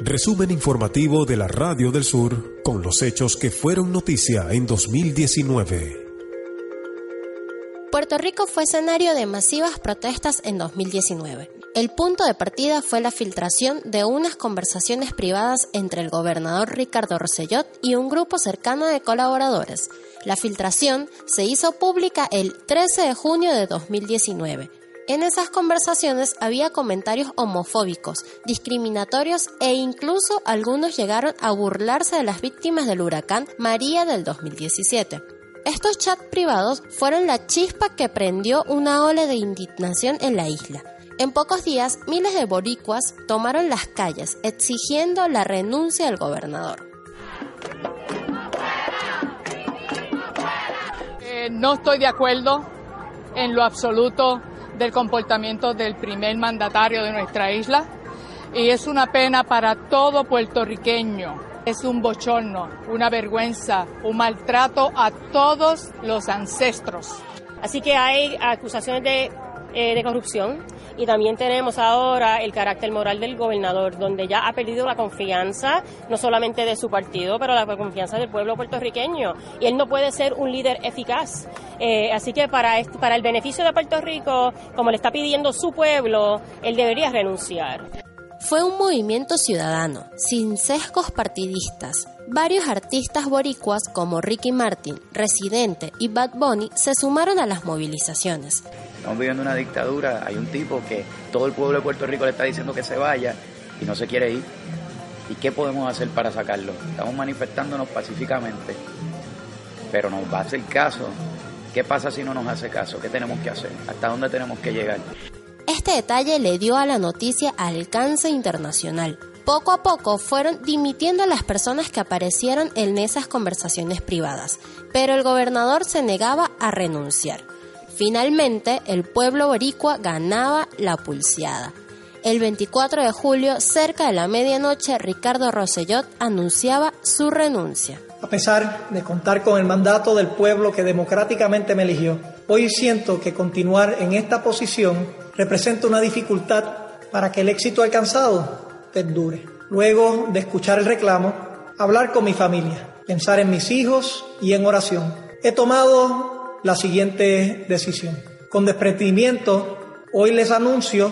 Resumen informativo de la Radio del Sur con los hechos que fueron noticia en 2019. Puerto Rico fue escenario de masivas protestas en 2019. El punto de partida fue la filtración de unas conversaciones privadas entre el gobernador Ricardo Rossellot y un grupo cercano de colaboradores. La filtración se hizo pública el 13 de junio de 2019 en esas conversaciones había comentarios homofóbicos, discriminatorios e incluso algunos llegaron a burlarse de las víctimas del huracán María del 2017. Estos chats privados fueron la chispa que prendió una ola de indignación en la isla. En pocos días, miles de boricuas tomaron las calles exigiendo la renuncia del gobernador. Eh, no estoy de acuerdo en lo absoluto del comportamiento del primer mandatario de nuestra isla y es una pena para todo puertorriqueño. Es un bochorno, una vergüenza, un maltrato a todos los ancestros. Así que hay acusaciones de, eh, de corrupción, y también tenemos ahora el carácter moral del gobernador, donde ya ha perdido la confianza no solamente de su partido, pero la confianza del pueblo puertorriqueño. Y él no puede ser un líder eficaz. Eh, así que para, para el beneficio de Puerto Rico, como le está pidiendo su pueblo, él debería renunciar. Fue un movimiento ciudadano, sin sesgos partidistas. Varios artistas boricuas como Ricky Martin, Residente y Bad Bunny se sumaron a las movilizaciones. Estamos viviendo una dictadura, hay un tipo que todo el pueblo de Puerto Rico le está diciendo que se vaya y no se quiere ir. ¿Y qué podemos hacer para sacarlo? Estamos manifestándonos pacíficamente, pero nos va a hacer caso. ¿Qué pasa si no nos hace caso? ¿Qué tenemos que hacer? ¿Hasta dónde tenemos que llegar? Este detalle le dio a la noticia alcance internacional. Poco a poco fueron dimitiendo las personas que aparecieron en esas conversaciones privadas, pero el gobernador se negaba a renunciar. Finalmente, el pueblo boricua ganaba la pulseada. El 24 de julio, cerca de la medianoche, Ricardo Rossellot anunciaba su renuncia. A pesar de contar con el mandato del pueblo que democráticamente me eligió, hoy siento que continuar en esta posición representa una dificultad para que el éxito alcanzado perdure. Luego de escuchar el reclamo, hablar con mi familia, pensar en mis hijos y en oración. He tomado la siguiente decisión. Con desprendimiento, hoy les anuncio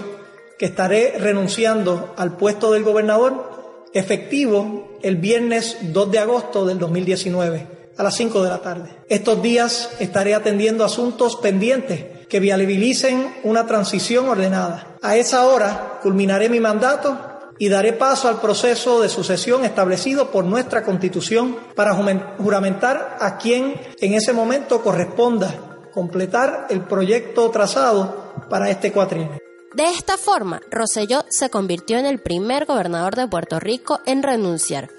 que estaré renunciando al puesto del gobernador efectivo el viernes 2 de agosto del 2019 a las 5 de la tarde. Estos días estaré atendiendo asuntos pendientes que viabilicen una transición ordenada. A esa hora culminaré mi mandato y daré paso al proceso de sucesión establecido por nuestra Constitución para juramentar a quien en ese momento corresponda completar el proyecto trazado para este cuatrienio. De esta forma, Rosellot se convirtió en el primer gobernador de Puerto Rico en renunciar.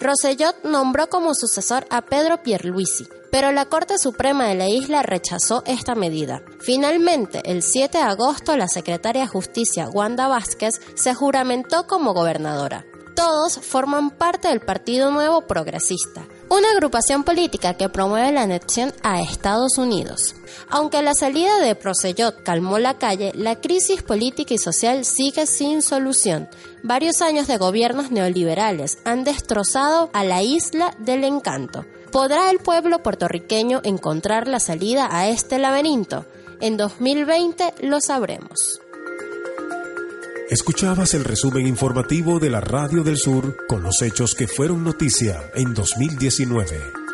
Rosellot nombró como sucesor a Pedro Pierluisi, pero la Corte Suprema de la isla rechazó esta medida. Finalmente, el 7 de agosto, la secretaria de Justicia, Wanda Vázquez, se juramentó como gobernadora. Todos forman parte del Partido Nuevo Progresista, una agrupación política que promueve la anexión a Estados Unidos. Aunque la salida de Procellot calmó la calle, la crisis política y social sigue sin solución. Varios años de gobiernos neoliberales han destrozado a la isla del encanto. ¿Podrá el pueblo puertorriqueño encontrar la salida a este laberinto? En 2020 lo sabremos. Escuchabas el resumen informativo de la Radio del Sur con los hechos que fueron noticia en 2019.